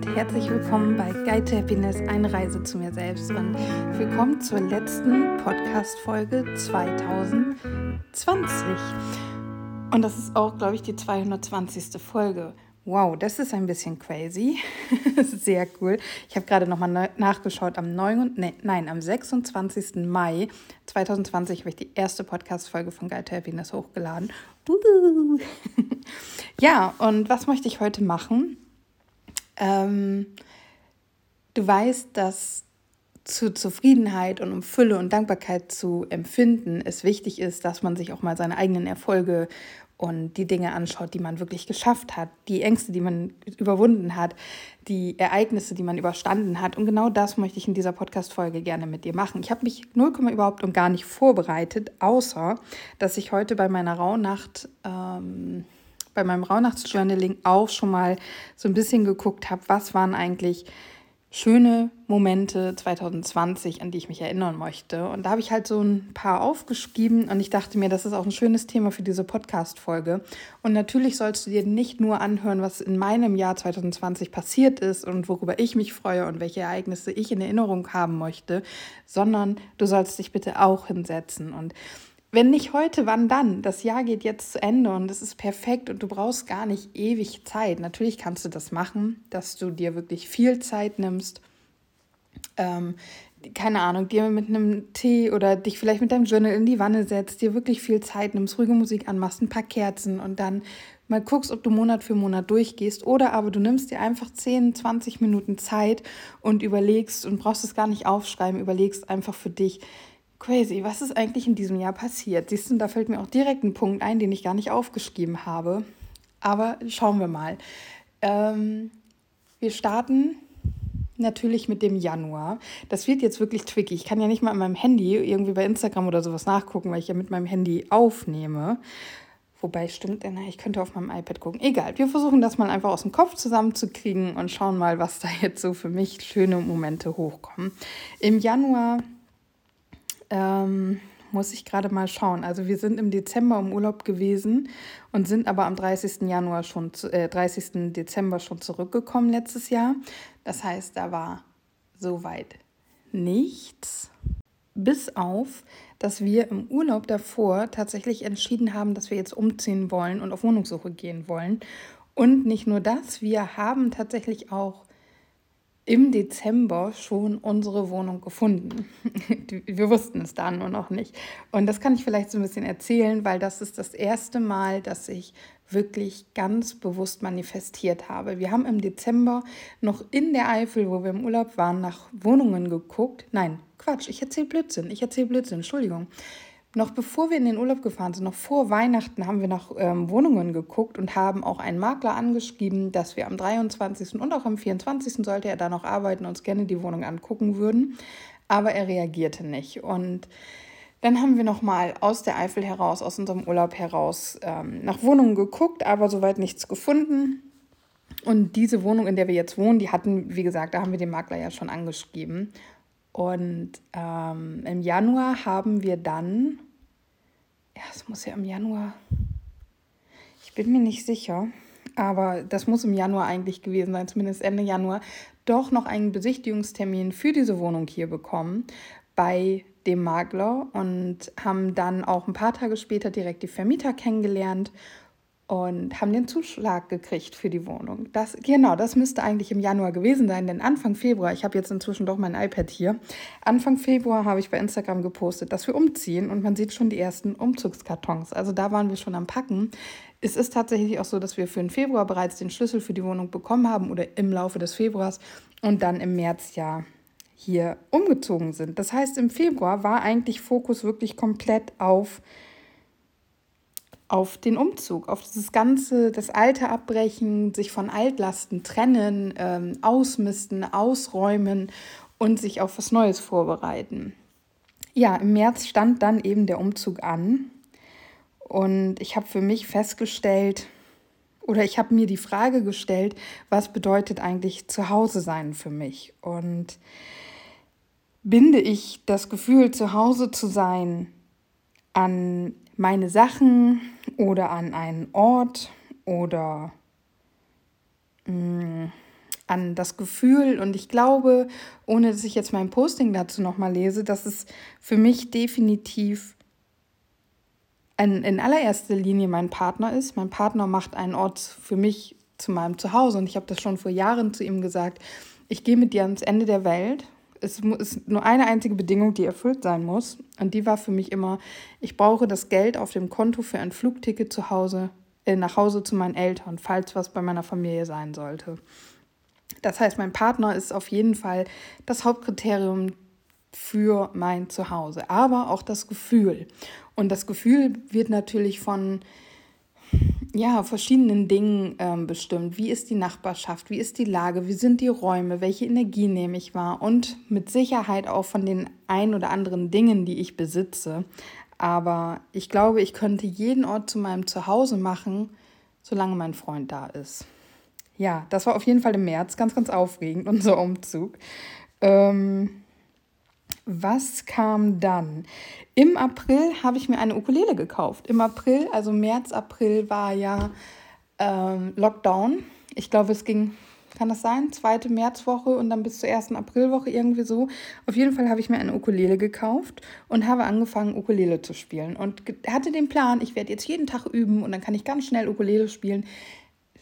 und herzlich willkommen bei Guide to Happiness, eine Reise zu mir selbst und willkommen zur letzten Podcast-Folge 2020. Und das ist auch, glaube ich, die 220. Folge. Wow, das ist ein bisschen crazy. Sehr cool. Ich habe gerade nochmal nachgeschaut. Am 9, nee, nein, am 26. Mai 2020 habe ich die erste Podcast-Folge von Guide to Happiness hochgeladen. ja, und was möchte ich heute machen? Ähm, du weißt, dass zur Zufriedenheit und um Fülle und Dankbarkeit zu empfinden, es wichtig ist, dass man sich auch mal seine eigenen Erfolge und die Dinge anschaut, die man wirklich geschafft hat, die Ängste, die man überwunden hat, die Ereignisse, die man überstanden hat. Und genau das möchte ich in dieser Podcast-Folge gerne mit dir machen. Ich habe mich 0, überhaupt und gar nicht vorbereitet, außer dass ich heute bei meiner Rauhnacht, ähm, bei meinem Rauhnachtsjournaling auch schon mal so ein bisschen geguckt habe, was waren eigentlich schöne Momente 2020, an die ich mich erinnern möchte. Und da habe ich halt so ein paar aufgeschrieben und ich dachte mir, das ist auch ein schönes Thema für diese Podcast-Folge. Und natürlich sollst du dir nicht nur anhören, was in meinem Jahr 2020 passiert ist und worüber ich mich freue und welche Ereignisse ich in Erinnerung haben möchte, sondern du sollst dich bitte auch hinsetzen und wenn nicht heute, wann dann? Das Jahr geht jetzt zu Ende und es ist perfekt und du brauchst gar nicht ewig Zeit. Natürlich kannst du das machen, dass du dir wirklich viel Zeit nimmst. Ähm, keine Ahnung, dir mit einem Tee oder dich vielleicht mit deinem Journal in die Wanne setzt, dir wirklich viel Zeit nimmst, ruhige Musik anmachst, ein paar Kerzen und dann mal guckst, ob du Monat für Monat durchgehst oder aber du nimmst dir einfach 10, 20 Minuten Zeit und überlegst und brauchst es gar nicht aufschreiben, überlegst einfach für dich, Crazy, was ist eigentlich in diesem Jahr passiert? Siehst du, da fällt mir auch direkt ein Punkt ein, den ich gar nicht aufgeschrieben habe. Aber schauen wir mal. Ähm, wir starten natürlich mit dem Januar. Das wird jetzt wirklich tricky. Ich kann ja nicht mal an meinem Handy irgendwie bei Instagram oder sowas nachgucken, weil ich ja mit meinem Handy aufnehme. Wobei stimmt, ich könnte auf meinem iPad gucken. Egal, wir versuchen das mal einfach aus dem Kopf zusammenzukriegen und schauen mal, was da jetzt so für mich schöne Momente hochkommen. Im Januar ähm, muss ich gerade mal schauen. Also wir sind im Dezember im Urlaub gewesen und sind aber am 30. Januar schon, äh, 30. Dezember schon zurückgekommen letztes Jahr. Das heißt, da war soweit nichts. Bis auf, dass wir im Urlaub davor tatsächlich entschieden haben, dass wir jetzt umziehen wollen und auf Wohnungssuche gehen wollen. Und nicht nur das, wir haben tatsächlich auch im Dezember schon unsere Wohnung gefunden. Wir wussten es dann nur noch nicht. Und das kann ich vielleicht so ein bisschen erzählen, weil das ist das erste Mal, dass ich wirklich ganz bewusst manifestiert habe. Wir haben im Dezember noch in der Eifel, wo wir im Urlaub waren, nach Wohnungen geguckt. Nein, Quatsch, ich erzähle Blödsinn. Ich erzähle Blödsinn, Entschuldigung. Noch bevor wir in den Urlaub gefahren sind, noch vor Weihnachten, haben wir nach ähm, Wohnungen geguckt und haben auch einen Makler angeschrieben, dass wir am 23. und auch am 24. sollte er da noch arbeiten, uns gerne die Wohnung angucken würden. Aber er reagierte nicht. Und dann haben wir nochmal aus der Eifel heraus, aus unserem Urlaub heraus ähm, nach Wohnungen geguckt, aber soweit nichts gefunden. Und diese Wohnung, in der wir jetzt wohnen, die hatten, wie gesagt, da haben wir den Makler ja schon angeschrieben. Und ähm, im Januar haben wir dann, ja, es muss ja im Januar, ich bin mir nicht sicher, aber das muss im Januar eigentlich gewesen sein, zumindest Ende Januar, doch noch einen Besichtigungstermin für diese Wohnung hier bekommen bei dem Makler und haben dann auch ein paar Tage später direkt die Vermieter kennengelernt und haben den Zuschlag gekriegt für die Wohnung. Das, genau, das müsste eigentlich im Januar gewesen sein, denn Anfang Februar, ich habe jetzt inzwischen doch mein iPad hier, Anfang Februar habe ich bei Instagram gepostet, dass wir umziehen und man sieht schon die ersten Umzugskartons. Also da waren wir schon am Packen. Es ist tatsächlich auch so, dass wir für den Februar bereits den Schlüssel für die Wohnung bekommen haben oder im Laufe des Februars und dann im März ja hier umgezogen sind. Das heißt, im Februar war eigentlich Fokus wirklich komplett auf auf den Umzug, auf dieses ganze, das Alte abbrechen, sich von Altlasten trennen, ähm, ausmisten, ausräumen und sich auf was Neues vorbereiten. Ja, im März stand dann eben der Umzug an und ich habe für mich festgestellt, oder ich habe mir die Frage gestellt, was bedeutet eigentlich Zuhause sein für mich? Und binde ich das Gefühl, zu Hause zu sein, an meine Sachen oder an einen Ort oder mh, mm, an das Gefühl. Und ich glaube, ohne dass ich jetzt mein Posting dazu nochmal lese, dass es für mich definitiv in, in allererster Linie mein Partner ist. Mein Partner macht einen Ort für mich zu meinem Zuhause. Und ich habe das schon vor Jahren zu ihm gesagt. Ich gehe mit dir ans Ende der Welt. Es ist nur eine einzige Bedingung, die erfüllt sein muss. Und die war für mich immer, ich brauche das Geld auf dem Konto für ein Flugticket zu Hause, äh, nach Hause zu meinen Eltern, falls was bei meiner Familie sein sollte. Das heißt, mein Partner ist auf jeden Fall das Hauptkriterium für mein Zuhause, aber auch das Gefühl. Und das Gefühl wird natürlich von ja, verschiedenen Dingen ähm, bestimmt. Wie ist die Nachbarschaft? Wie ist die Lage? Wie sind die Räume? Welche Energie nehme ich wahr? Und mit Sicherheit auch von den ein oder anderen Dingen, die ich besitze. Aber ich glaube, ich könnte jeden Ort zu meinem Zuhause machen, solange mein Freund da ist. Ja, das war auf jeden Fall im März ganz, ganz aufregend, unser Umzug. Ähm, was kam dann? Im April habe ich mir eine Ukulele gekauft. Im April, also März, April war ja ähm, Lockdown. Ich glaube, es ging, kann das sein, zweite Märzwoche und dann bis zur ersten Aprilwoche irgendwie so. Auf jeden Fall habe ich mir eine Ukulele gekauft und habe angefangen, Ukulele zu spielen. Und hatte den Plan, ich werde jetzt jeden Tag üben und dann kann ich ganz schnell Ukulele spielen.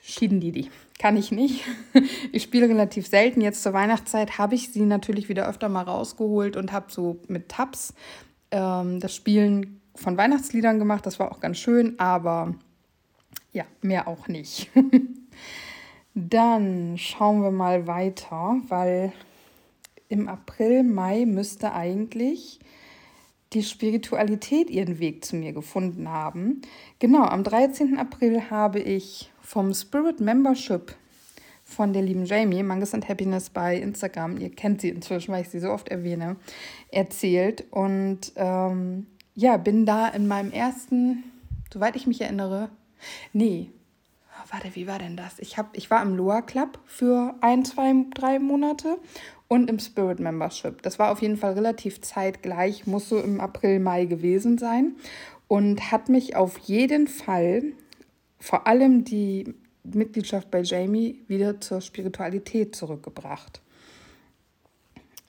Schieden die die. Kann ich nicht. Ich spiele relativ selten. Jetzt zur Weihnachtszeit habe ich sie natürlich wieder öfter mal rausgeholt und habe so mit Tabs ähm, das Spielen von Weihnachtsliedern gemacht. Das war auch ganz schön, aber ja, mehr auch nicht. Dann schauen wir mal weiter, weil im April, Mai müsste eigentlich die Spiritualität ihren Weg zu mir gefunden haben. Genau, am 13. April habe ich vom Spirit Membership von der lieben Jamie, Mangas and Happiness bei Instagram, ihr kennt sie inzwischen, weil ich sie so oft erwähne, erzählt. Und ähm, ja, bin da in meinem ersten, soweit ich mich erinnere, nee, warte, wie war denn das? Ich, hab, ich war im Loa Club für ein, zwei, drei Monate und im Spirit Membership. Das war auf jeden Fall relativ zeitgleich, muss so im April, Mai gewesen sein und hat mich auf jeden Fall vor allem die Mitgliedschaft bei Jamie wieder zur Spiritualität zurückgebracht.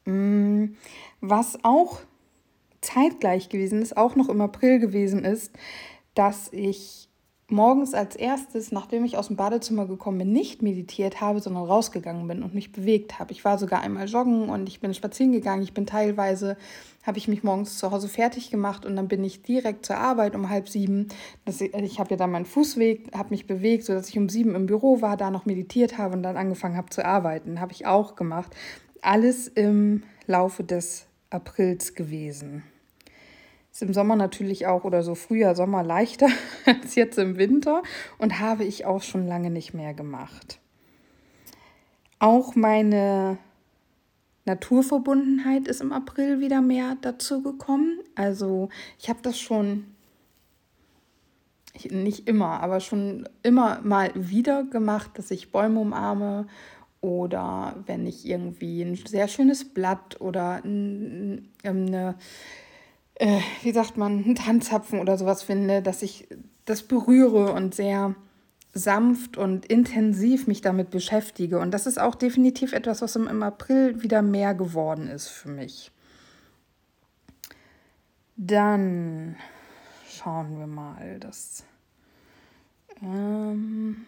Mm, was auch zeitgleich gewesen ist, auch noch im April gewesen ist, dass ich morgens als erstes, nachdem ich aus dem Badezimmer gekommen bin, nicht meditiert habe, sondern rausgegangen bin und mich bewegt habe. Ich war sogar einmal joggen und ich bin spazieren gegangen. Ich bin teilweise, habe ich mich morgens zu Hause fertig gemacht und dann bin ich direkt zur Arbeit um halb sieben. Das, ich habe ja dann meinen Fußweg, habe mich bewegt, sodass ich um sieben im Büro war, da noch meditiert habe und dann angefangen habe zu arbeiten. Habe ich auch gemacht. Alles im Laufe des Aprils gewesen. Ist im Sommer natürlich auch oder so Frühjahr, Sommer leichter als jetzt im Winter und habe ich auch schon lange nicht mehr gemacht. Auch meine Naturverbundenheit ist im April wieder mehr dazu gekommen. Also ich habe das schon nicht immer, aber schon immer mal wieder gemacht, dass ich Bäume umarme oder wenn ich irgendwie ein sehr schönes Blatt oder eine äh, wie sagt man, einen Tanzapfen oder sowas finde, dass ich das berühre und sehr sanft und intensiv mich damit beschäftige. Und das ist auch definitiv etwas, was im April wieder mehr geworden ist für mich. Dann schauen wir mal, das. Ähm,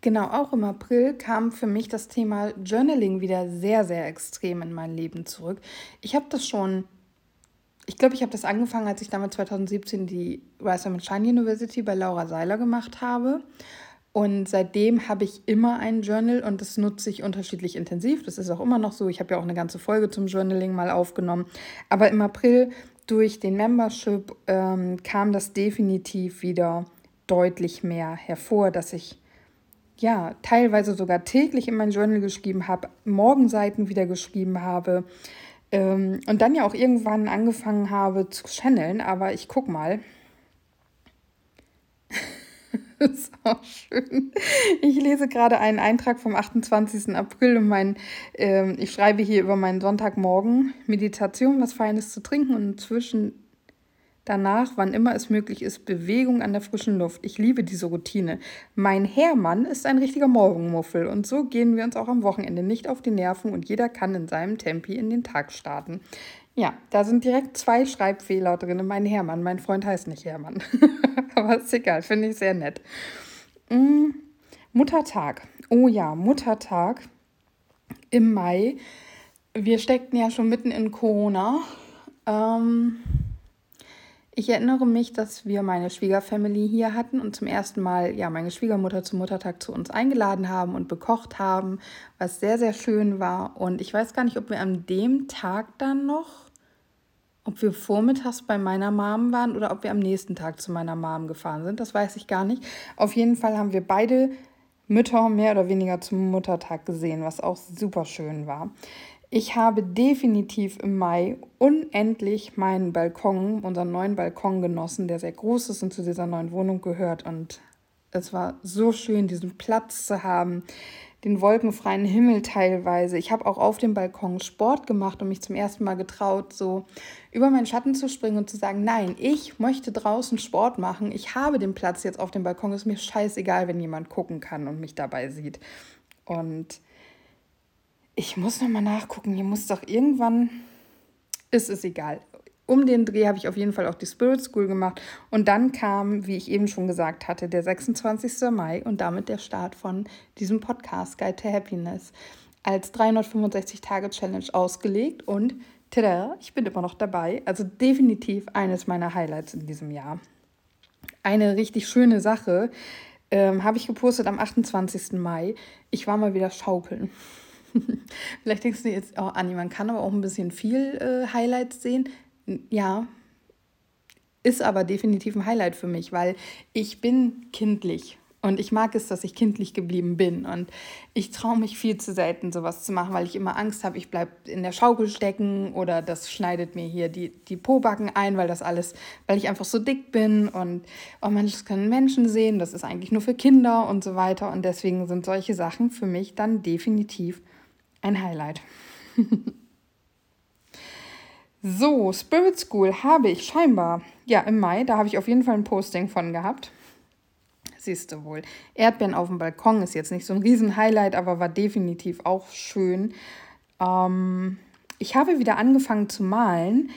genau, auch im April kam für mich das Thema Journaling wieder sehr, sehr extrem in mein Leben zurück. Ich habe das schon ich glaube, ich habe das angefangen, als ich damals 2017 die Rise and Shine University bei Laura Seiler gemacht habe. Und seitdem habe ich immer ein Journal und das nutze ich unterschiedlich intensiv. Das ist auch immer noch so. Ich habe ja auch eine ganze Folge zum Journaling mal aufgenommen. Aber im April durch den Membership ähm, kam das definitiv wieder deutlich mehr hervor, dass ich ja teilweise sogar täglich in mein Journal geschrieben habe, Morgenseiten wieder geschrieben habe, ähm, und dann ja auch irgendwann angefangen habe zu channeln, aber ich guck mal. das ist auch schön. Ich lese gerade einen Eintrag vom 28. April und mein, ähm, ich schreibe hier über meinen Sonntagmorgen Meditation, was Feines zu trinken und inzwischen Danach, wann immer es möglich ist, Bewegung an der frischen Luft. Ich liebe diese Routine. Mein Herrmann ist ein richtiger Morgenmuffel und so gehen wir uns auch am Wochenende nicht auf die Nerven und jeder kann in seinem Tempi in den Tag starten. Ja, da sind direkt zwei Schreibfehler drin. Mein Herrmann, mein Freund heißt nicht Herrmann. Aber ist egal, finde ich sehr nett. Mm, Muttertag. Oh ja, Muttertag im Mai. Wir steckten ja schon mitten in Corona. Ähm, ich erinnere mich, dass wir meine Schwiegerfamily hier hatten und zum ersten Mal ja meine Schwiegermutter zum Muttertag zu uns eingeladen haben und bekocht haben, was sehr, sehr schön war. Und ich weiß gar nicht, ob wir an dem Tag dann noch, ob wir vormittags bei meiner Mom waren oder ob wir am nächsten Tag zu meiner Mom gefahren sind. Das weiß ich gar nicht. Auf jeden Fall haben wir beide Mütter mehr oder weniger zum Muttertag gesehen, was auch super schön war. Ich habe definitiv im Mai unendlich meinen Balkon, unseren neuen Balkon genossen, der sehr groß ist und zu dieser neuen Wohnung gehört. Und es war so schön, diesen Platz zu haben, den wolkenfreien Himmel teilweise. Ich habe auch auf dem Balkon Sport gemacht und mich zum ersten Mal getraut, so über meinen Schatten zu springen und zu sagen, nein, ich möchte draußen Sport machen. Ich habe den Platz jetzt auf dem Balkon. Ist mir scheißegal, wenn jemand gucken kann und mich dabei sieht. Und ich muss noch mal nachgucken. Hier muss doch irgendwann. Ist es egal. Um den Dreh habe ich auf jeden Fall auch die Spirit School gemacht. Und dann kam, wie ich eben schon gesagt hatte, der 26. Mai und damit der Start von diesem Podcast Guide to Happiness als 365-Tage-Challenge ausgelegt. Und tada, ich bin immer noch dabei. Also definitiv eines meiner Highlights in diesem Jahr. Eine richtig schöne Sache ähm, habe ich gepostet am 28. Mai. Ich war mal wieder schaukeln. Vielleicht denkst du jetzt, oh Anni, man kann aber auch ein bisschen viel äh, Highlights sehen. Ja, ist aber definitiv ein Highlight für mich, weil ich bin kindlich und ich mag es, dass ich kindlich geblieben bin. Und ich traue mich viel zu selten, sowas zu machen, weil ich immer Angst habe, ich bleibe in der Schaukel stecken oder das schneidet mir hier die, die Pobacken ein, weil das alles, weil ich einfach so dick bin und oh Mensch, das können Menschen sehen, das ist eigentlich nur für Kinder und so weiter. Und deswegen sind solche Sachen für mich dann definitiv ein Highlight. so, Spirit School habe ich scheinbar, ja, im Mai, da habe ich auf jeden Fall ein Posting von gehabt. Siehst du wohl. Erdbeeren auf dem Balkon ist jetzt nicht so ein Riesen-Highlight, aber war definitiv auch schön. Ähm, ich habe wieder angefangen zu malen.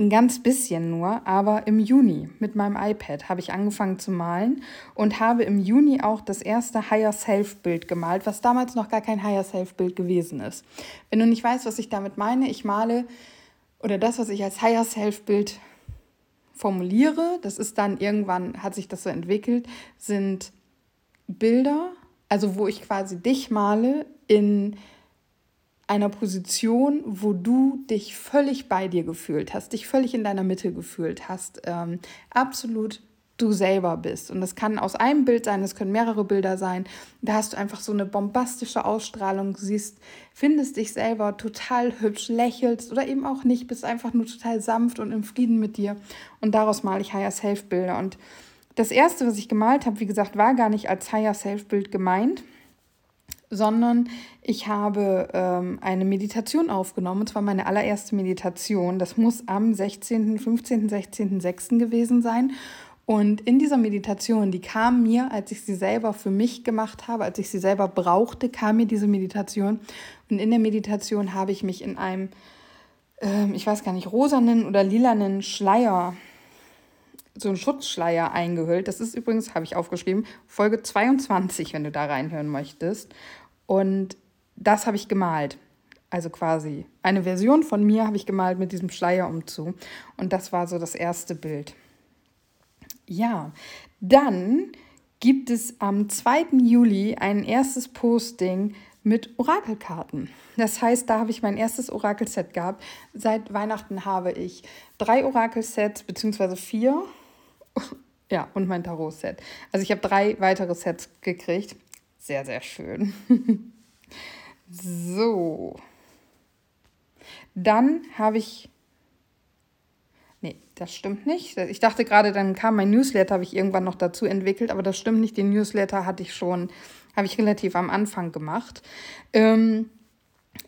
Ein ganz bisschen nur, aber im Juni mit meinem iPad habe ich angefangen zu malen und habe im Juni auch das erste Higher Self Bild gemalt, was damals noch gar kein Higher Self Bild gewesen ist. Wenn du nicht weißt, was ich damit meine, ich male oder das, was ich als Higher Self Bild formuliere, das ist dann irgendwann hat sich das so entwickelt, sind Bilder, also wo ich quasi dich male in einer Position, wo du dich völlig bei dir gefühlt hast, dich völlig in deiner Mitte gefühlt hast, ähm, absolut du selber bist. Und das kann aus einem Bild sein, es können mehrere Bilder sein. Da hast du einfach so eine bombastische Ausstrahlung, siehst, findest dich selber total hübsch, lächelst oder eben auch nicht, bist einfach nur total sanft und im Frieden mit dir. Und daraus male ich Higher Self Bilder. Und das erste, was ich gemalt habe, wie gesagt, war gar nicht als Higher Self Bild gemeint, sondern ich habe ähm, eine Meditation aufgenommen, und zwar meine allererste Meditation. Das muss am 16., 15., 16., 6. gewesen sein. Und in dieser Meditation, die kam mir, als ich sie selber für mich gemacht habe, als ich sie selber brauchte, kam mir diese Meditation. Und in der Meditation habe ich mich in einem, ähm, ich weiß gar nicht, rosanen oder lilanen Schleier so einen Schutzschleier eingehüllt. Das ist übrigens, habe ich aufgeschrieben, Folge 22, wenn du da reinhören möchtest. Und das habe ich gemalt. Also quasi eine Version von mir habe ich gemalt mit diesem Schleier umzu. Und das war so das erste Bild. Ja, dann gibt es am 2. Juli ein erstes Posting mit Orakelkarten. Das heißt, da habe ich mein erstes Orakelset gehabt. Seit Weihnachten habe ich drei Orakelsets, beziehungsweise vier ja, und mein Tarot-Set. Also ich habe drei weitere Sets gekriegt. Sehr, sehr schön. so. Dann habe ich. Nee, das stimmt nicht. Ich dachte gerade, dann kam mein Newsletter, habe ich irgendwann noch dazu entwickelt, aber das stimmt nicht. Den Newsletter hatte ich schon, habe ich relativ am Anfang gemacht. Ähm,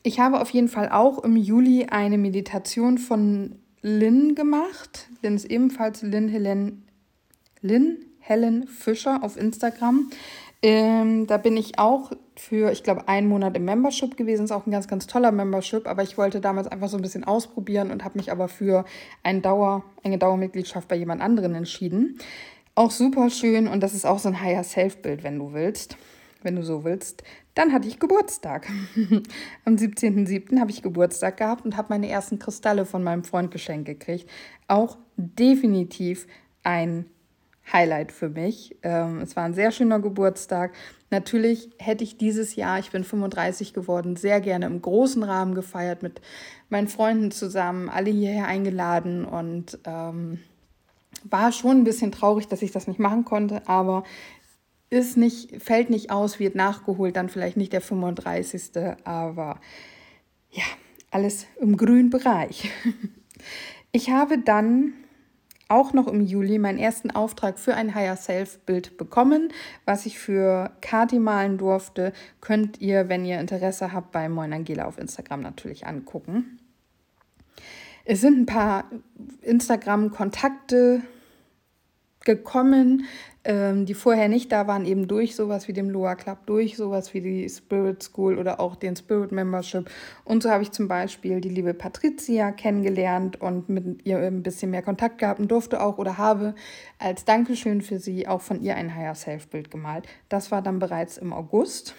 ich habe auf jeden Fall auch im Juli eine Meditation von Lynn gemacht. Lynn ist ebenfalls Lynn Helen, Lynn Helen Fischer auf Instagram. Ähm, da bin ich auch für, ich glaube, einen Monat im Membership gewesen. Ist auch ein ganz, ganz toller Membership. Aber ich wollte damals einfach so ein bisschen ausprobieren und habe mich aber für ein Dauer, eine Dauermitgliedschaft bei jemand anderen entschieden. Auch super schön und das ist auch so ein Higher Self-Bild, wenn du willst, wenn du so willst. Dann hatte ich Geburtstag. Am 17.07. habe ich Geburtstag gehabt und habe meine ersten Kristalle von meinem Freund geschenkt gekriegt. Auch definitiv ein Highlight für mich. Ähm, es war ein sehr schöner Geburtstag. Natürlich hätte ich dieses Jahr, ich bin 35 geworden, sehr gerne im großen Rahmen gefeiert mit meinen Freunden zusammen, alle hierher eingeladen und ähm, war schon ein bisschen traurig, dass ich das nicht machen konnte, aber ist nicht, fällt nicht aus, wird nachgeholt, dann vielleicht nicht der 35. Aber ja, alles im grünen Bereich. Ich habe dann auch noch im Juli meinen ersten Auftrag für ein Higher Self Bild bekommen, was ich für Kati malen durfte. Könnt ihr, wenn ihr Interesse habt, bei Moin Angela auf Instagram natürlich angucken. Es sind ein paar Instagram-Kontakte gekommen, ähm, die vorher nicht da waren, eben durch sowas wie dem Loa Club, durch sowas wie die Spirit School oder auch den Spirit Membership. Und so habe ich zum Beispiel die liebe Patricia kennengelernt und mit ihr ein bisschen mehr Kontakt gehabt und durfte auch oder habe als Dankeschön für sie auch von ihr ein Higher Self Bild gemalt. Das war dann bereits im August.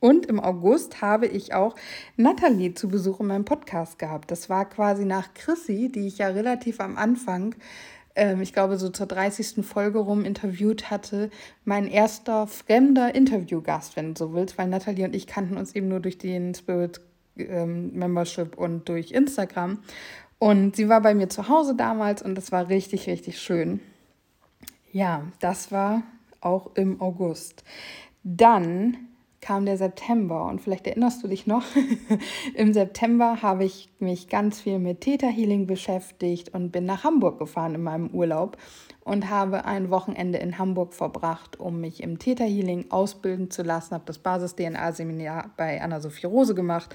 Und im August habe ich auch Nathalie zu Besuch in meinem Podcast gehabt. Das war quasi nach Chrissy, die ich ja relativ am Anfang ähm, ich glaube, so zur 30. Folge rum interviewt hatte, mein erster fremder Interviewgast, wenn du so willst, weil Natalie und ich kannten uns eben nur durch den Spirit ähm, Membership und durch Instagram. Und sie war bei mir zu Hause damals und das war richtig, richtig schön. Ja, das war auch im August. Dann kam der September und vielleicht erinnerst du dich noch, im September habe ich mich ganz viel mit Theta Healing beschäftigt und bin nach Hamburg gefahren in meinem Urlaub und habe ein Wochenende in Hamburg verbracht, um mich im Theta Healing ausbilden zu lassen, habe das Basis DNA Seminar bei Anna-Sophie Rose gemacht.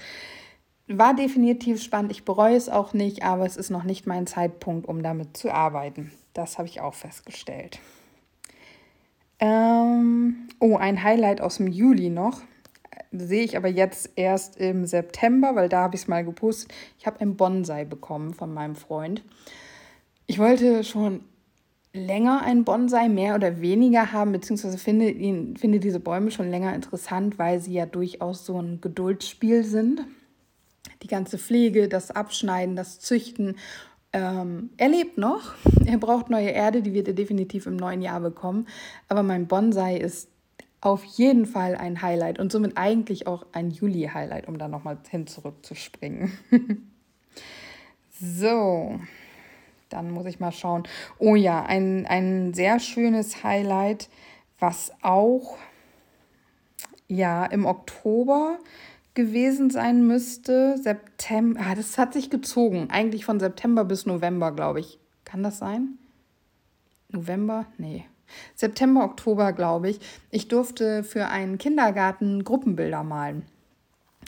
War definitiv spannend, ich bereue es auch nicht, aber es ist noch nicht mein Zeitpunkt, um damit zu arbeiten. Das habe ich auch festgestellt. Ähm, oh, ein Highlight aus dem Juli noch. Sehe ich aber jetzt erst im September, weil da habe ich es mal gepostet. Ich habe ein Bonsai bekommen von meinem Freund. Ich wollte schon länger einen Bonsai mehr oder weniger haben, beziehungsweise finde, ihn, finde diese Bäume schon länger interessant, weil sie ja durchaus so ein Geduldsspiel sind. Die ganze Pflege, das Abschneiden, das Züchten ähm, er lebt noch. Er braucht neue Erde, die wird er definitiv im neuen Jahr bekommen. Aber mein Bonsai ist auf jeden Fall ein Highlight und somit eigentlich auch ein Juli-Highlight, um da nochmal hin zurückzuspringen. so, dann muss ich mal schauen. Oh ja, ein, ein sehr schönes Highlight, was auch ja im Oktober gewesen sein müsste. September, ah, das hat sich gezogen. Eigentlich von September bis November, glaube ich. Kann das sein? November? Nee. September, Oktober, glaube ich. Ich durfte für einen Kindergarten Gruppenbilder malen.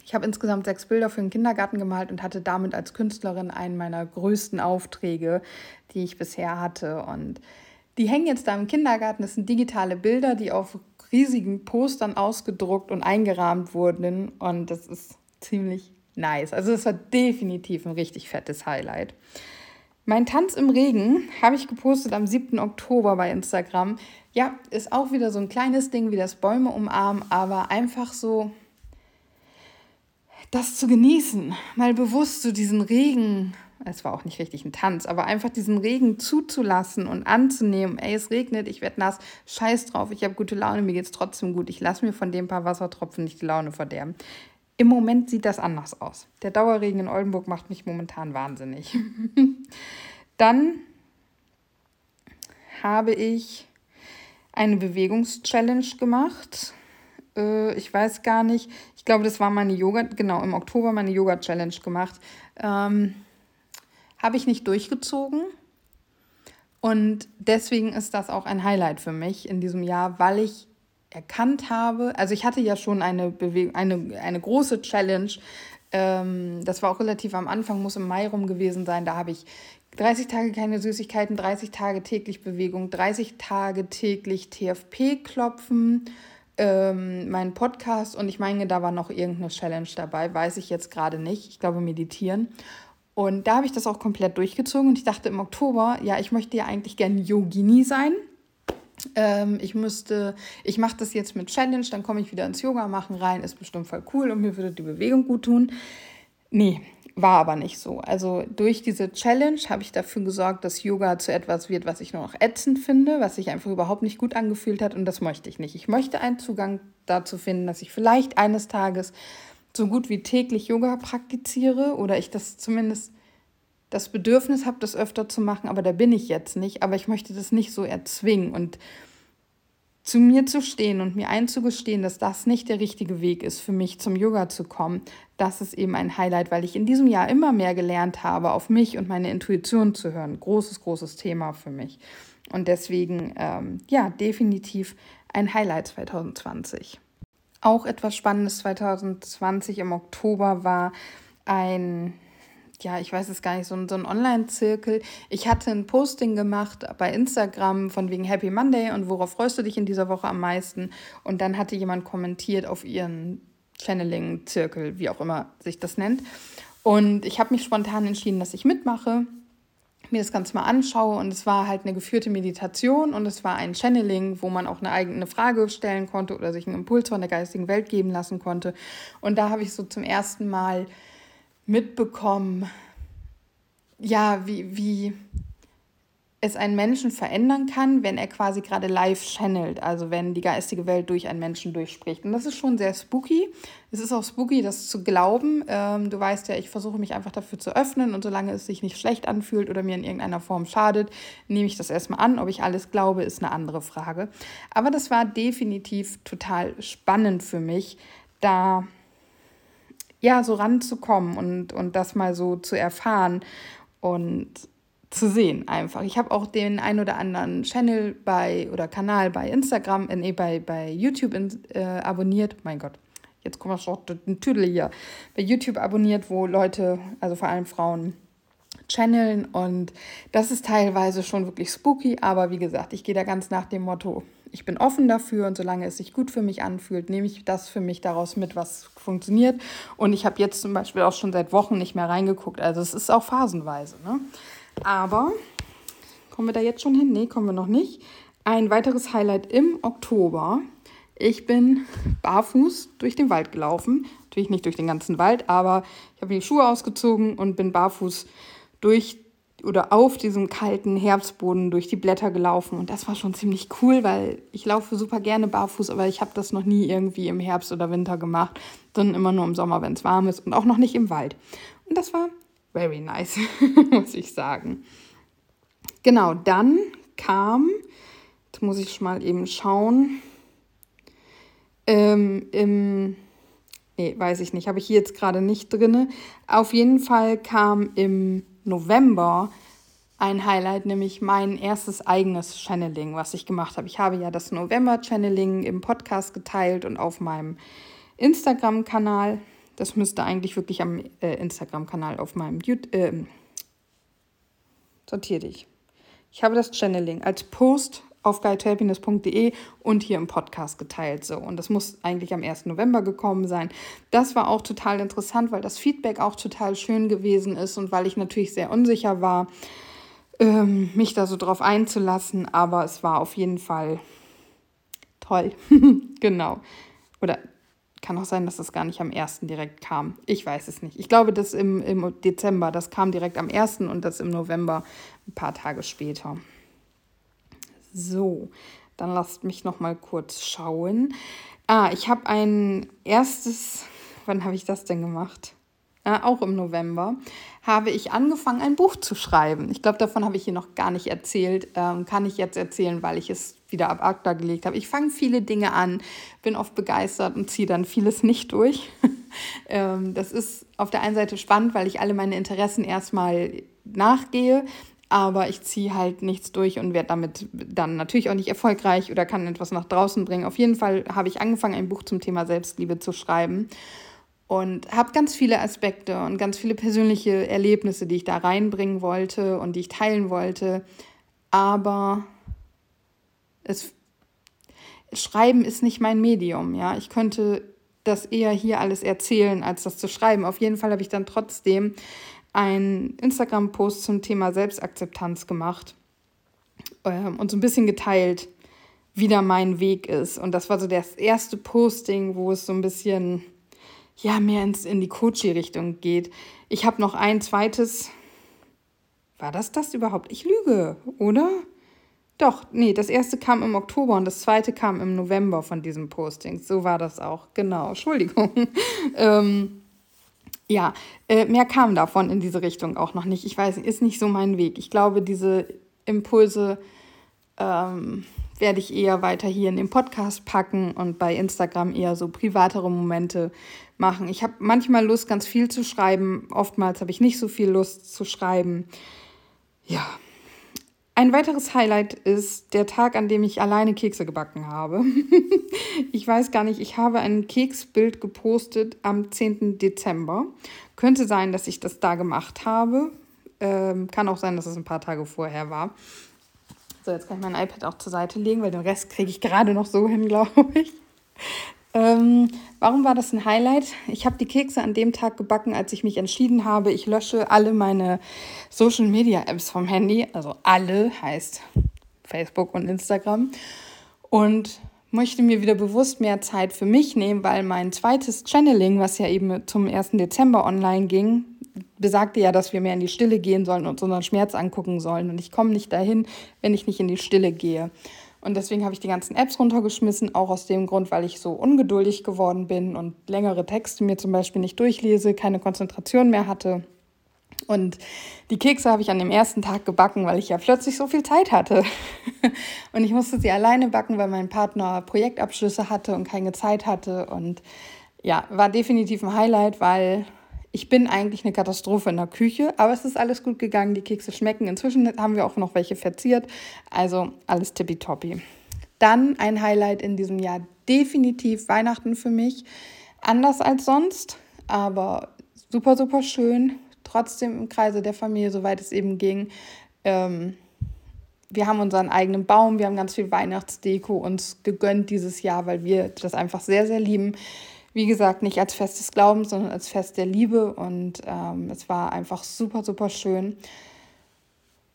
Ich habe insgesamt sechs Bilder für den Kindergarten gemalt und hatte damit als Künstlerin einen meiner größten Aufträge, die ich bisher hatte. Und die hängen jetzt da im Kindergarten. Das sind digitale Bilder, die auf riesigen Postern ausgedruckt und eingerahmt wurden. Und das ist ziemlich nice. Also das war definitiv ein richtig fettes Highlight. Mein Tanz im Regen habe ich gepostet am 7. Oktober bei Instagram. Ja, ist auch wieder so ein kleines Ding wie das Bäume umarmen, aber einfach so das zu genießen, mal bewusst so diesen Regen es war auch nicht richtig ein Tanz, aber einfach diesen Regen zuzulassen und anzunehmen, ey, es regnet, ich werde nass, scheiß drauf, ich habe gute Laune, mir geht es trotzdem gut, ich lasse mir von dem paar Wassertropfen nicht die Laune verderben. Im Moment sieht das anders aus. Der Dauerregen in Oldenburg macht mich momentan wahnsinnig. Dann habe ich eine Bewegungschallenge gemacht. Äh, ich weiß gar nicht, ich glaube, das war meine Yoga, genau, im Oktober meine Yoga-Challenge gemacht. Ähm, habe ich nicht durchgezogen. Und deswegen ist das auch ein Highlight für mich in diesem Jahr, weil ich erkannt habe, also ich hatte ja schon eine, Bewegung, eine, eine große Challenge, ähm, das war auch relativ am Anfang, muss im Mai rum gewesen sein, da habe ich 30 Tage keine Süßigkeiten, 30 Tage täglich Bewegung, 30 Tage täglich TFP klopfen, ähm, mein Podcast und ich meine, da war noch irgendeine Challenge dabei, weiß ich jetzt gerade nicht. Ich glaube, meditieren. Und da habe ich das auch komplett durchgezogen und ich dachte im Oktober, ja, ich möchte ja eigentlich gerne Yogini sein. Ähm, ich müsste, ich mache das jetzt mit Challenge, dann komme ich wieder ins Yoga machen rein, ist bestimmt voll cool und mir würde die Bewegung gut tun. Nee, war aber nicht so. Also durch diese Challenge habe ich dafür gesorgt, dass Yoga zu etwas wird, was ich nur noch ätzend finde, was sich einfach überhaupt nicht gut angefühlt hat und das möchte ich nicht. Ich möchte einen Zugang dazu finden, dass ich vielleicht eines Tages so gut wie täglich Yoga praktiziere oder ich das zumindest das Bedürfnis habe, das öfter zu machen, aber da bin ich jetzt nicht. Aber ich möchte das nicht so erzwingen und zu mir zu stehen und mir einzugestehen, dass das nicht der richtige Weg ist, für mich zum Yoga zu kommen, das ist eben ein Highlight, weil ich in diesem Jahr immer mehr gelernt habe, auf mich und meine Intuition zu hören. Großes, großes Thema für mich. Und deswegen, ähm, ja, definitiv ein Highlight 2020. Auch etwas Spannendes 2020 im Oktober war ein ja, ich weiß es gar nicht, so ein, so ein Online-Zirkel. Ich hatte ein Posting gemacht bei Instagram von wegen Happy Monday und worauf freust du dich in dieser Woche am meisten? Und dann hatte jemand kommentiert auf ihren Channeling-Zirkel, wie auch immer sich das nennt. Und ich habe mich spontan entschieden, dass ich mitmache, mir das Ganze mal anschaue. Und es war halt eine geführte Meditation und es war ein Channeling, wo man auch eine eigene Frage stellen konnte oder sich einen Impuls von der geistigen Welt geben lassen konnte. Und da habe ich so zum ersten Mal mitbekommen, ja, wie, wie es einen Menschen verändern kann, wenn er quasi gerade live channelt, also wenn die geistige Welt durch einen Menschen durchspricht. Und das ist schon sehr spooky. Es ist auch spooky, das zu glauben. Ähm, du weißt ja, ich versuche mich einfach dafür zu öffnen und solange es sich nicht schlecht anfühlt oder mir in irgendeiner Form schadet, nehme ich das erstmal an. Ob ich alles glaube, ist eine andere Frage. Aber das war definitiv total spannend für mich, da ja, so ranzukommen und, und das mal so zu erfahren und zu sehen einfach. Ich habe auch den ein oder anderen Channel bei oder Kanal bei Instagram, äh, nee, bei, bei YouTube in, äh, abonniert. Mein Gott, jetzt kommt schon ein Tüdel hier. Bei YouTube abonniert, wo Leute, also vor allem Frauen, channeln und das ist teilweise schon wirklich spooky, aber wie gesagt, ich gehe da ganz nach dem Motto, ich bin offen dafür und solange es sich gut für mich anfühlt, nehme ich das für mich daraus mit, was funktioniert. Und ich habe jetzt zum Beispiel auch schon seit Wochen nicht mehr reingeguckt. Also es ist auch phasenweise. Ne? Aber kommen wir da jetzt schon hin? Nee, kommen wir noch nicht. Ein weiteres Highlight im Oktober. Ich bin barfuß durch den Wald gelaufen. Natürlich nicht durch den ganzen Wald, aber ich habe die Schuhe ausgezogen und bin barfuß durch oder auf diesem kalten Herbstboden durch die Blätter gelaufen. Und das war schon ziemlich cool, weil ich laufe super gerne barfuß, aber ich habe das noch nie irgendwie im Herbst oder Winter gemacht, sondern immer nur im Sommer, wenn es warm ist und auch noch nicht im Wald. Und das war very nice, muss ich sagen. Genau, dann kam, jetzt muss ich mal eben schauen, ähm, im, nee, weiß ich nicht, habe ich hier jetzt gerade nicht drin. Auf jeden Fall kam im November ein Highlight, nämlich mein erstes eigenes Channeling, was ich gemacht habe. Ich habe ja das November-Channeling im Podcast geteilt und auf meinem Instagram-Kanal. Das müsste eigentlich wirklich am äh, Instagram-Kanal auf meinem YouTube. Äh, sortier dich. Ich habe das Channeling als Post auf guidehappiness.de und hier im Podcast geteilt. So. Und das muss eigentlich am 1. November gekommen sein. Das war auch total interessant, weil das Feedback auch total schön gewesen ist und weil ich natürlich sehr unsicher war, ähm, mich da so drauf einzulassen. Aber es war auf jeden Fall toll. genau. Oder kann auch sein, dass das gar nicht am 1. direkt kam. Ich weiß es nicht. Ich glaube, das im, im Dezember, das kam direkt am 1. und das im November ein paar Tage später. So, dann lasst mich noch mal kurz schauen. Ah, ich habe ein erstes, wann habe ich das denn gemacht? Ah, auch im November habe ich angefangen, ein Buch zu schreiben. Ich glaube, davon habe ich hier noch gar nicht erzählt. Ähm, kann ich jetzt erzählen, weil ich es wieder ab ACTA gelegt habe. Ich fange viele Dinge an, bin oft begeistert und ziehe dann vieles nicht durch. ähm, das ist auf der einen Seite spannend, weil ich alle meine Interessen erstmal nachgehe, aber ich ziehe halt nichts durch und werde damit dann natürlich auch nicht erfolgreich oder kann etwas nach draußen bringen. Auf jeden Fall habe ich angefangen, ein Buch zum Thema Selbstliebe zu schreiben. und habe ganz viele Aspekte und ganz viele persönliche Erlebnisse, die ich da reinbringen wollte und die ich teilen wollte. Aber es, Schreiben ist nicht mein Medium. Ja, ich könnte das eher hier alles erzählen, als das zu schreiben. Auf jeden Fall habe ich dann trotzdem einen Instagram-Post zum Thema Selbstakzeptanz gemacht ähm, und so ein bisschen geteilt, wie da mein Weg ist. Und das war so das erste Posting, wo es so ein bisschen ja, mehr ins, in die Coaching-Richtung geht. Ich habe noch ein zweites. War das das überhaupt? Ich lüge, oder? Doch, nee, das erste kam im Oktober und das zweite kam im November von diesem Posting. So war das auch, genau. Entschuldigung. ähm, ja, äh, mehr kam davon in diese Richtung auch noch nicht. Ich weiß, ist nicht so mein Weg. Ich glaube, diese Impulse ähm, werde ich eher weiter hier in den Podcast packen und bei Instagram eher so privatere Momente machen. Ich habe manchmal Lust, ganz viel zu schreiben. Oftmals habe ich nicht so viel Lust zu schreiben. Ja, ein weiteres Highlight ist der Tag, an dem ich alleine Kekse gebacken habe. ich weiß gar nicht, ich habe ein Keksbild gepostet am 10. Dezember. Könnte sein, dass ich das da gemacht habe. Ähm, kann auch sein, dass es ein paar Tage vorher war. So, jetzt kann ich mein iPad auch zur Seite legen, weil den Rest kriege ich gerade noch so hin, glaube ich. Ähm, warum war das ein Highlight? Ich habe die Kekse an dem Tag gebacken, als ich mich entschieden habe, ich lösche alle meine Social Media Apps vom Handy, also alle heißt Facebook und Instagram und möchte mir wieder bewusst mehr Zeit für mich nehmen, weil mein zweites Channeling, was ja eben zum 1. Dezember online ging, besagte ja, dass wir mehr in die Stille gehen sollen und unseren Schmerz angucken sollen. Und ich komme nicht dahin, wenn ich nicht in die Stille gehe. Und deswegen habe ich die ganzen Apps runtergeschmissen, auch aus dem Grund, weil ich so ungeduldig geworden bin und längere Texte mir zum Beispiel nicht durchlese, keine Konzentration mehr hatte. Und die Kekse habe ich an dem ersten Tag gebacken, weil ich ja plötzlich so viel Zeit hatte. und ich musste sie alleine backen, weil mein Partner Projektabschlüsse hatte und keine Zeit hatte. Und ja, war definitiv ein Highlight, weil ich bin eigentlich eine Katastrophe in der Küche, aber es ist alles gut gegangen. Die Kekse schmecken. Inzwischen haben wir auch noch welche verziert. Also alles tippitoppi. Dann ein Highlight in diesem Jahr definitiv Weihnachten für mich. Anders als sonst, aber super, super schön. Trotzdem im Kreise der Familie, soweit es eben ging. Ähm, wir haben unseren eigenen Baum, wir haben ganz viel Weihnachtsdeko uns gegönnt dieses Jahr, weil wir das einfach sehr, sehr lieben wie gesagt, nicht als Fest des Glaubens, sondern als Fest der Liebe. Und ähm, es war einfach super, super schön.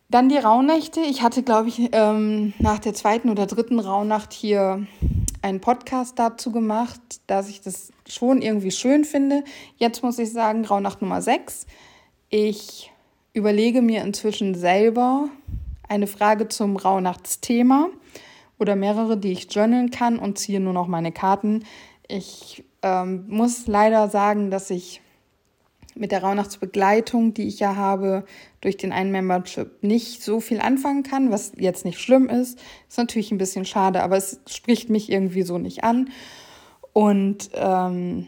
Dann die Rauhnächte. Ich hatte, glaube ich, ähm, nach der zweiten oder dritten Rauhnacht hier einen Podcast dazu gemacht, dass ich das schon irgendwie schön finde. Jetzt muss ich sagen, Rauhnacht Nummer 6. Ich überlege mir inzwischen selber eine Frage zum Rauhnachtsthema oder mehrere, die ich journalen kann und ziehe nur noch meine Karten. Ich ähm, muss leider sagen, dass ich mit der Rauhnachtsbegleitung, die ich ja habe, durch den einen Membership nicht so viel anfangen kann, was jetzt nicht schlimm ist. Ist natürlich ein bisschen schade, aber es spricht mich irgendwie so nicht an. Und ähm,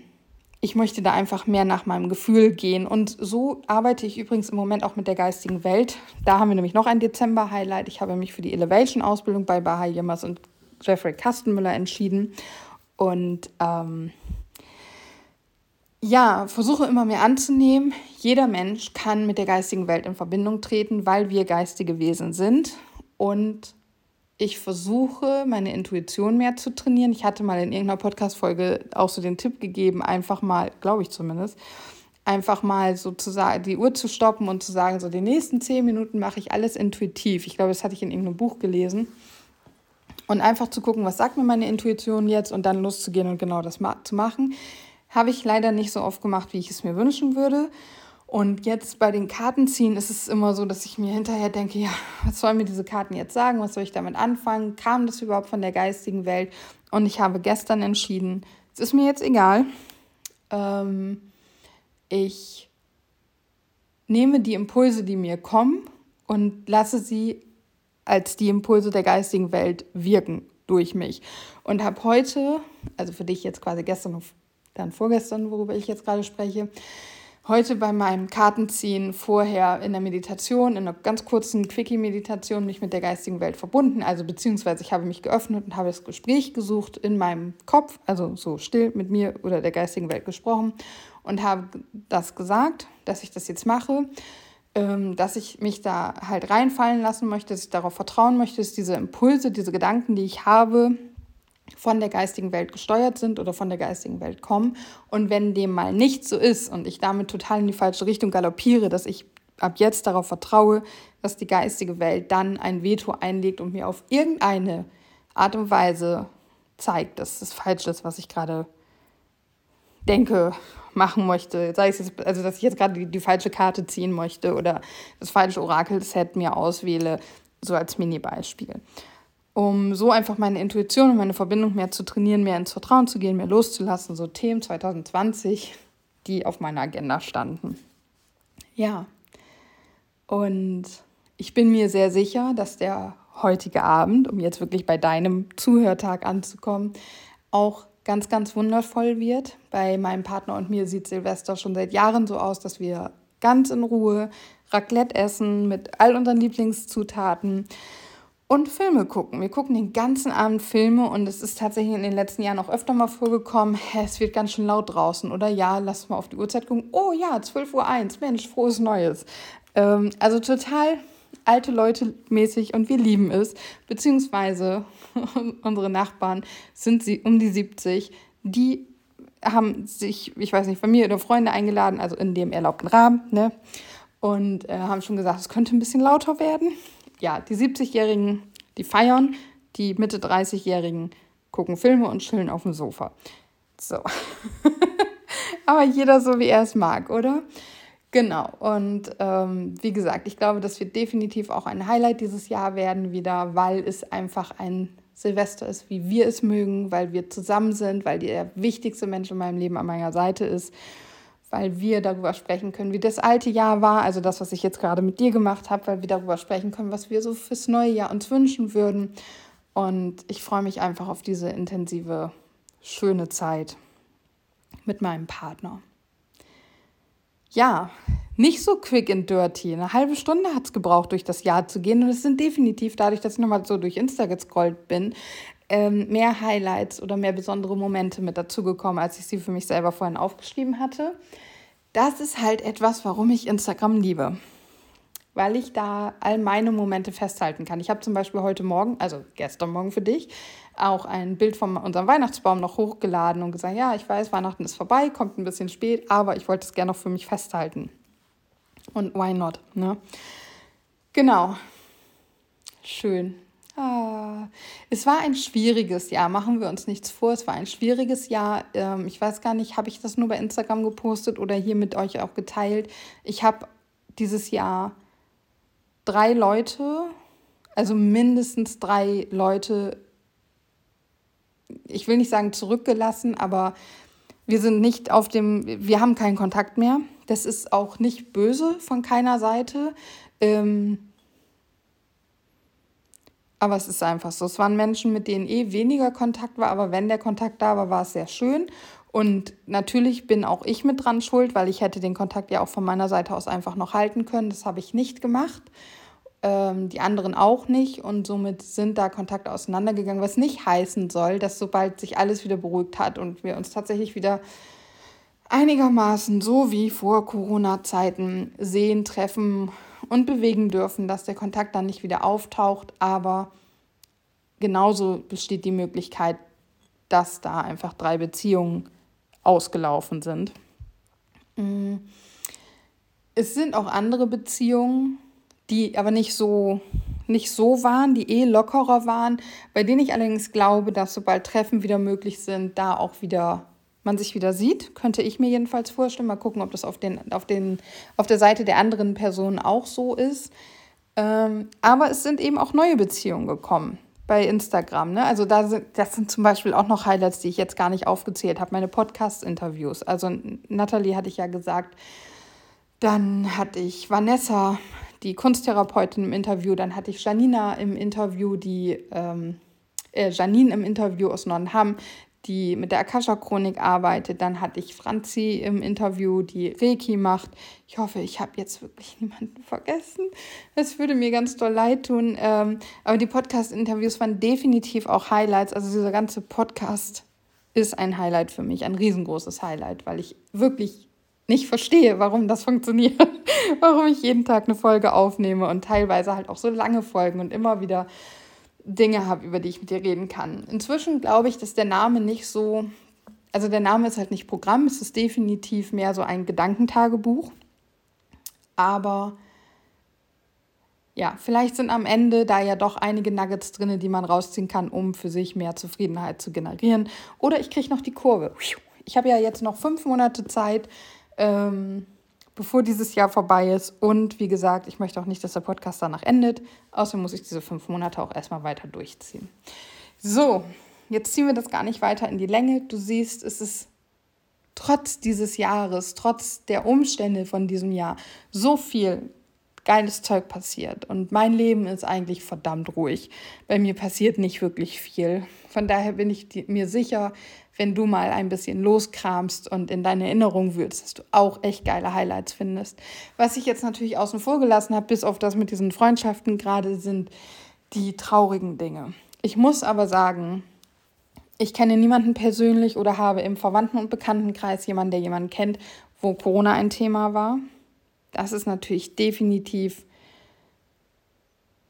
ich möchte da einfach mehr nach meinem Gefühl gehen. Und so arbeite ich übrigens im Moment auch mit der geistigen Welt. Da haben wir nämlich noch ein Dezember-Highlight. Ich habe mich für die Elevation-Ausbildung bei Bahai Yilmaz und Jeffrey Kastenmüller entschieden. Und ähm, ja, versuche immer mehr anzunehmen. Jeder Mensch kann mit der geistigen Welt in Verbindung treten, weil wir geistige Wesen sind. Und ich versuche, meine Intuition mehr zu trainieren. Ich hatte mal in irgendeiner Podcast-Folge auch so den Tipp gegeben, einfach mal, glaube ich zumindest, einfach mal sozusagen die Uhr zu stoppen und zu sagen, so die nächsten zehn Minuten mache ich alles intuitiv. Ich glaube, das hatte ich in irgendeinem Buch gelesen. Und einfach zu gucken, was sagt mir meine Intuition jetzt und dann loszugehen und genau das ma zu machen. Habe ich leider nicht so oft gemacht, wie ich es mir wünschen würde. Und jetzt bei den Kartenziehen ist es immer so, dass ich mir hinterher denke, ja, was sollen mir diese Karten jetzt sagen? Was soll ich damit anfangen? Kam das überhaupt von der geistigen Welt? Und ich habe gestern entschieden, es ist mir jetzt egal. Ähm, ich nehme die Impulse, die mir kommen und lasse sie als die Impulse der geistigen Welt wirken durch mich. Und habe heute, also für dich jetzt quasi gestern dann vorgestern, worüber ich jetzt gerade spreche, heute bei meinem Kartenziehen vorher in der Meditation, in einer ganz kurzen Quickie-Meditation mich mit der geistigen Welt verbunden. Also beziehungsweise ich habe mich geöffnet und habe das Gespräch gesucht in meinem Kopf, also so still mit mir oder der geistigen Welt gesprochen und habe das gesagt, dass ich das jetzt mache, ähm, dass ich mich da halt reinfallen lassen möchte, dass ich darauf vertrauen möchte, dass diese Impulse, diese Gedanken, die ich habe, von der geistigen Welt gesteuert sind oder von der geistigen Welt kommen. Und wenn dem mal nicht so ist und ich damit total in die falsche Richtung galoppiere, dass ich ab jetzt darauf vertraue, dass die geistige Welt dann ein Veto einlegt und mir auf irgendeine Art und Weise zeigt, dass es falsch ist, was ich gerade denke, machen möchte. Sei es jetzt, also dass ich jetzt gerade die, die falsche Karte ziehen möchte oder das falsche Orakelset mir auswähle, so als Mini-Beispiel um so einfach meine Intuition und meine Verbindung mehr zu trainieren, mehr ins Vertrauen zu gehen, mehr loszulassen. So Themen 2020, die auf meiner Agenda standen. Ja, und ich bin mir sehr sicher, dass der heutige Abend, um jetzt wirklich bei deinem Zuhörtag anzukommen, auch ganz, ganz wundervoll wird. Bei meinem Partner und mir sieht Silvester schon seit Jahren so aus, dass wir ganz in Ruhe Raclette essen mit all unseren Lieblingszutaten und Filme gucken. Wir gucken den ganzen Abend Filme und es ist tatsächlich in den letzten Jahren auch öfter mal vorgekommen, es wird ganz schön laut draußen oder ja, lass mal auf die Uhrzeit gucken. Oh ja, 12.01 Uhr, Mensch, frohes Neues. Ähm, also total alte Leute mäßig und wir lieben es. Beziehungsweise unsere Nachbarn sind sie um die 70, die haben sich, ich weiß nicht, Familie oder Freunde eingeladen, also in dem erlaubten Rahmen, ne? Und äh, haben schon gesagt, es könnte ein bisschen lauter werden ja, die 70-Jährigen, die feiern, die Mitte 30-Jährigen gucken Filme und chillen auf dem Sofa. So. Aber jeder so, wie er es mag, oder? Genau. Und ähm, wie gesagt, ich glaube, das wird definitiv auch ein Highlight dieses Jahr werden wieder, weil es einfach ein Silvester ist, wie wir es mögen, weil wir zusammen sind, weil der wichtigste Mensch in meinem Leben an meiner Seite ist weil wir darüber sprechen können, wie das alte Jahr war, also das, was ich jetzt gerade mit dir gemacht habe, weil wir darüber sprechen können, was wir so fürs neue Jahr uns wünschen würden. Und ich freue mich einfach auf diese intensive, schöne Zeit mit meinem Partner. Ja, nicht so quick and dirty. Eine halbe Stunde hat es gebraucht, durch das Jahr zu gehen. Und es sind definitiv, dadurch, dass ich nochmal so durch Insta gescrollt bin, ähm, mehr Highlights oder mehr besondere Momente mit dazugekommen, als ich sie für mich selber vorhin aufgeschrieben hatte. Das ist halt etwas, warum ich Instagram liebe. Weil ich da all meine Momente festhalten kann. Ich habe zum Beispiel heute Morgen, also gestern Morgen für dich, auch ein Bild von unserem Weihnachtsbaum noch hochgeladen und gesagt, ja, ich weiß, Weihnachten ist vorbei, kommt ein bisschen spät, aber ich wollte es gerne noch für mich festhalten. Und why not, ne? Genau. Schön. Ah, es war ein schwieriges Jahr, machen wir uns nichts vor. Es war ein schwieriges Jahr. Ähm, ich weiß gar nicht, habe ich das nur bei Instagram gepostet oder hier mit euch auch geteilt. Ich habe dieses Jahr drei Leute, also mindestens drei Leute, ich will nicht sagen zurückgelassen, aber wir sind nicht auf dem, wir haben keinen Kontakt mehr. Das ist auch nicht böse von keiner Seite. Ähm, aber es ist einfach so. Es waren Menschen, mit denen eh weniger Kontakt war, aber wenn der Kontakt da war, war es sehr schön. Und natürlich bin auch ich mit dran schuld, weil ich hätte den Kontakt ja auch von meiner Seite aus einfach noch halten können. Das habe ich nicht gemacht. Ähm, die anderen auch nicht. Und somit sind da Kontakte auseinandergegangen, was nicht heißen soll, dass sobald sich alles wieder beruhigt hat und wir uns tatsächlich wieder einigermaßen so wie vor Corona-Zeiten sehen, treffen und bewegen dürfen, dass der Kontakt dann nicht wieder auftaucht. Aber genauso besteht die Möglichkeit, dass da einfach drei Beziehungen ausgelaufen sind. Mm. Es sind auch andere Beziehungen, die aber nicht so, nicht so waren, die eh lockerer waren, bei denen ich allerdings glaube, dass sobald Treffen wieder möglich sind, da auch wieder man sich wieder sieht, könnte ich mir jedenfalls vorstellen. Mal gucken, ob das auf, den, auf, den, auf der Seite der anderen Personen auch so ist. Ähm, aber es sind eben auch neue Beziehungen gekommen bei Instagram. Ne? Also da sind, das sind zum Beispiel auch noch Highlights, die ich jetzt gar nicht aufgezählt habe. Meine Podcast-Interviews. Also Natalie hatte ich ja gesagt. Dann hatte ich Vanessa, die Kunsttherapeutin im Interview. Dann hatte ich Janina im Interview, die ähm, äh, Janine im Interview aus Nonnenham die mit der Akasha-Chronik arbeitet. Dann hatte ich Franzi im Interview, die Reiki macht. Ich hoffe, ich habe jetzt wirklich niemanden vergessen. Es würde mir ganz doll leid tun. Ähm, aber die Podcast-Interviews waren definitiv auch Highlights. Also dieser ganze Podcast ist ein Highlight für mich, ein riesengroßes Highlight, weil ich wirklich nicht verstehe, warum das funktioniert, warum ich jeden Tag eine Folge aufnehme und teilweise halt auch so lange Folgen und immer wieder Dinge habe, über die ich mit dir reden kann. Inzwischen glaube ich, dass der Name nicht so, also der Name ist halt nicht Programm, es ist definitiv mehr so ein Gedankentagebuch. Aber ja, vielleicht sind am Ende da ja doch einige Nuggets drin, die man rausziehen kann, um für sich mehr Zufriedenheit zu generieren. Oder ich kriege noch die Kurve. Ich habe ja jetzt noch fünf Monate Zeit, ähm, bevor dieses Jahr vorbei ist. Und wie gesagt, ich möchte auch nicht, dass der Podcast danach endet. Außerdem muss ich diese fünf Monate auch erstmal weiter durchziehen. So, jetzt ziehen wir das gar nicht weiter in die Länge. Du siehst, es ist trotz dieses Jahres, trotz der Umstände von diesem Jahr so viel geiles Zeug passiert. Und mein Leben ist eigentlich verdammt ruhig. Bei mir passiert nicht wirklich viel. Von daher bin ich mir sicher, wenn du mal ein bisschen loskramst und in deine Erinnerung würdest, dass du auch echt geile Highlights findest. Was ich jetzt natürlich außen vor gelassen habe, bis auf das mit diesen Freundschaften gerade, sind die traurigen Dinge. Ich muss aber sagen, ich kenne niemanden persönlich oder habe im Verwandten- und Bekanntenkreis jemanden, der jemanden kennt, wo Corona ein Thema war. Das ist natürlich definitiv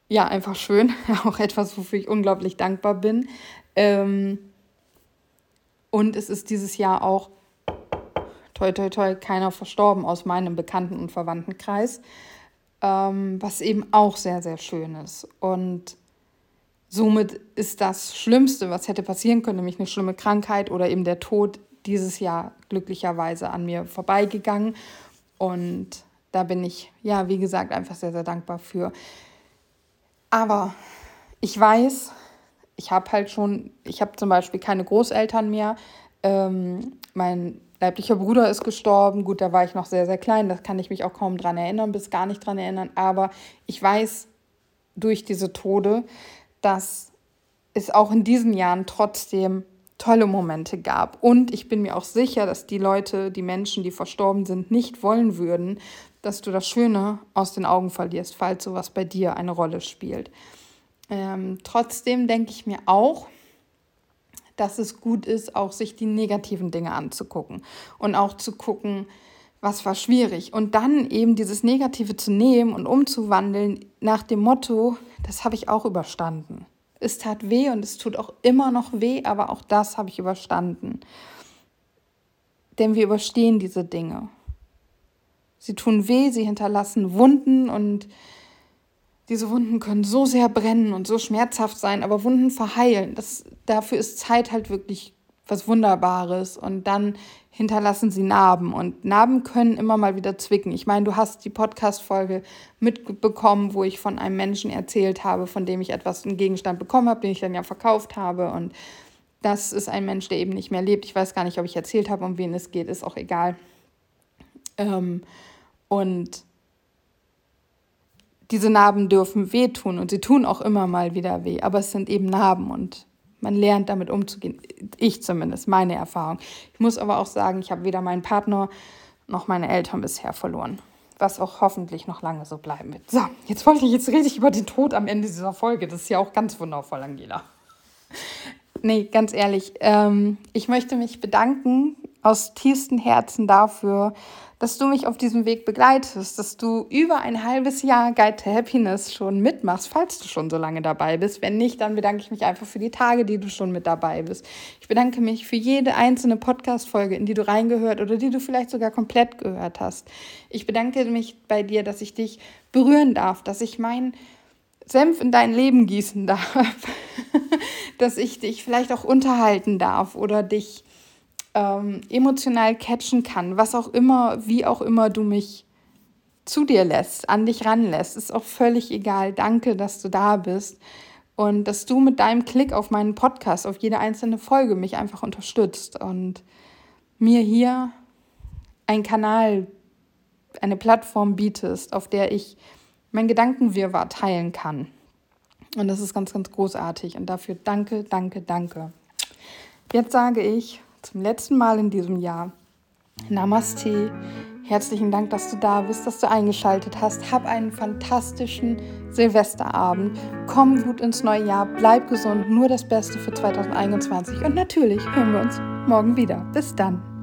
ja einfach schön, auch etwas, wofür ich unglaublich dankbar bin. Ähm, und es ist dieses Jahr auch, toi, toi, toi, keiner verstorben aus meinem Bekannten- und Verwandtenkreis, ähm, was eben auch sehr, sehr schön ist. Und somit ist das Schlimmste, was hätte passieren können, nämlich eine schlimme Krankheit oder eben der Tod, dieses Jahr glücklicherweise an mir vorbeigegangen. Und da bin ich, ja, wie gesagt, einfach sehr, sehr dankbar für. Aber ich weiß, ich habe halt schon, ich habe zum Beispiel keine Großeltern mehr. Ähm, mein leiblicher Bruder ist gestorben. Gut, da war ich noch sehr, sehr klein. Da kann ich mich auch kaum dran erinnern, bis gar nicht dran erinnern. Aber ich weiß durch diese Tode, dass es auch in diesen Jahren trotzdem tolle Momente gab. Und ich bin mir auch sicher, dass die Leute, die Menschen, die verstorben sind, nicht wollen würden, dass du das Schöne aus den Augen verlierst, falls sowas bei dir eine Rolle spielt. Ähm, trotzdem denke ich mir auch, dass es gut ist, auch sich die negativen Dinge anzugucken und auch zu gucken, was war schwierig. Und dann eben dieses Negative zu nehmen und umzuwandeln nach dem Motto, das habe ich auch überstanden. Es tat weh und es tut auch immer noch weh, aber auch das habe ich überstanden. Denn wir überstehen diese Dinge. Sie tun weh, sie hinterlassen Wunden und diese Wunden können so sehr brennen und so schmerzhaft sein, aber Wunden verheilen. Das, dafür ist Zeit halt wirklich was Wunderbares. Und dann hinterlassen sie Narben. Und Narben können immer mal wieder zwicken. Ich meine, du hast die Podcast-Folge mitbekommen, wo ich von einem Menschen erzählt habe, von dem ich etwas, einen Gegenstand bekommen habe, den ich dann ja verkauft habe. Und das ist ein Mensch, der eben nicht mehr lebt. Ich weiß gar nicht, ob ich erzählt habe, um wen es geht, ist auch egal. Ähm, und diese Narben dürfen wehtun und sie tun auch immer mal wieder weh, aber es sind eben Narben und man lernt damit umzugehen. Ich zumindest, meine Erfahrung. Ich muss aber auch sagen, ich habe weder meinen Partner noch meine Eltern bisher verloren. Was auch hoffentlich noch lange so bleiben wird. So, jetzt wollte ich jetzt rede ich über den Tod am Ende dieser Folge. Das ist ja auch ganz wundervoll, Angela. Nee, ganz ehrlich, ähm, ich möchte mich bedanken aus tiefstem Herzen dafür, dass du mich auf diesem Weg begleitest, dass du über ein halbes Jahr Guide to Happiness schon mitmachst, falls du schon so lange dabei bist. Wenn nicht, dann bedanke ich mich einfach für die Tage, die du schon mit dabei bist. Ich bedanke mich für jede einzelne Podcast-Folge, in die du reingehört oder die du vielleicht sogar komplett gehört hast. Ich bedanke mich bei dir, dass ich dich berühren darf, dass ich meinen Senf in dein Leben gießen darf, dass ich dich vielleicht auch unterhalten darf oder dich ähm, emotional catchen kann, was auch immer, wie auch immer du mich zu dir lässt, an dich ranlässt, ist auch völlig egal. Danke, dass du da bist und dass du mit deinem Klick auf meinen Podcast, auf jede einzelne Folge mich einfach unterstützt und mir hier ein Kanal, eine Plattform bietest, auf der ich mein Gedankenwirrwarr teilen kann. Und das ist ganz, ganz großartig. Und dafür danke, danke, danke. Jetzt sage ich zum letzten Mal in diesem Jahr Namaste. Herzlichen Dank, dass du da bist, dass du eingeschaltet hast. Hab einen fantastischen Silvesterabend. Komm gut ins neue Jahr. Bleib gesund. Nur das Beste für 2021. Und natürlich hören wir uns morgen wieder. Bis dann.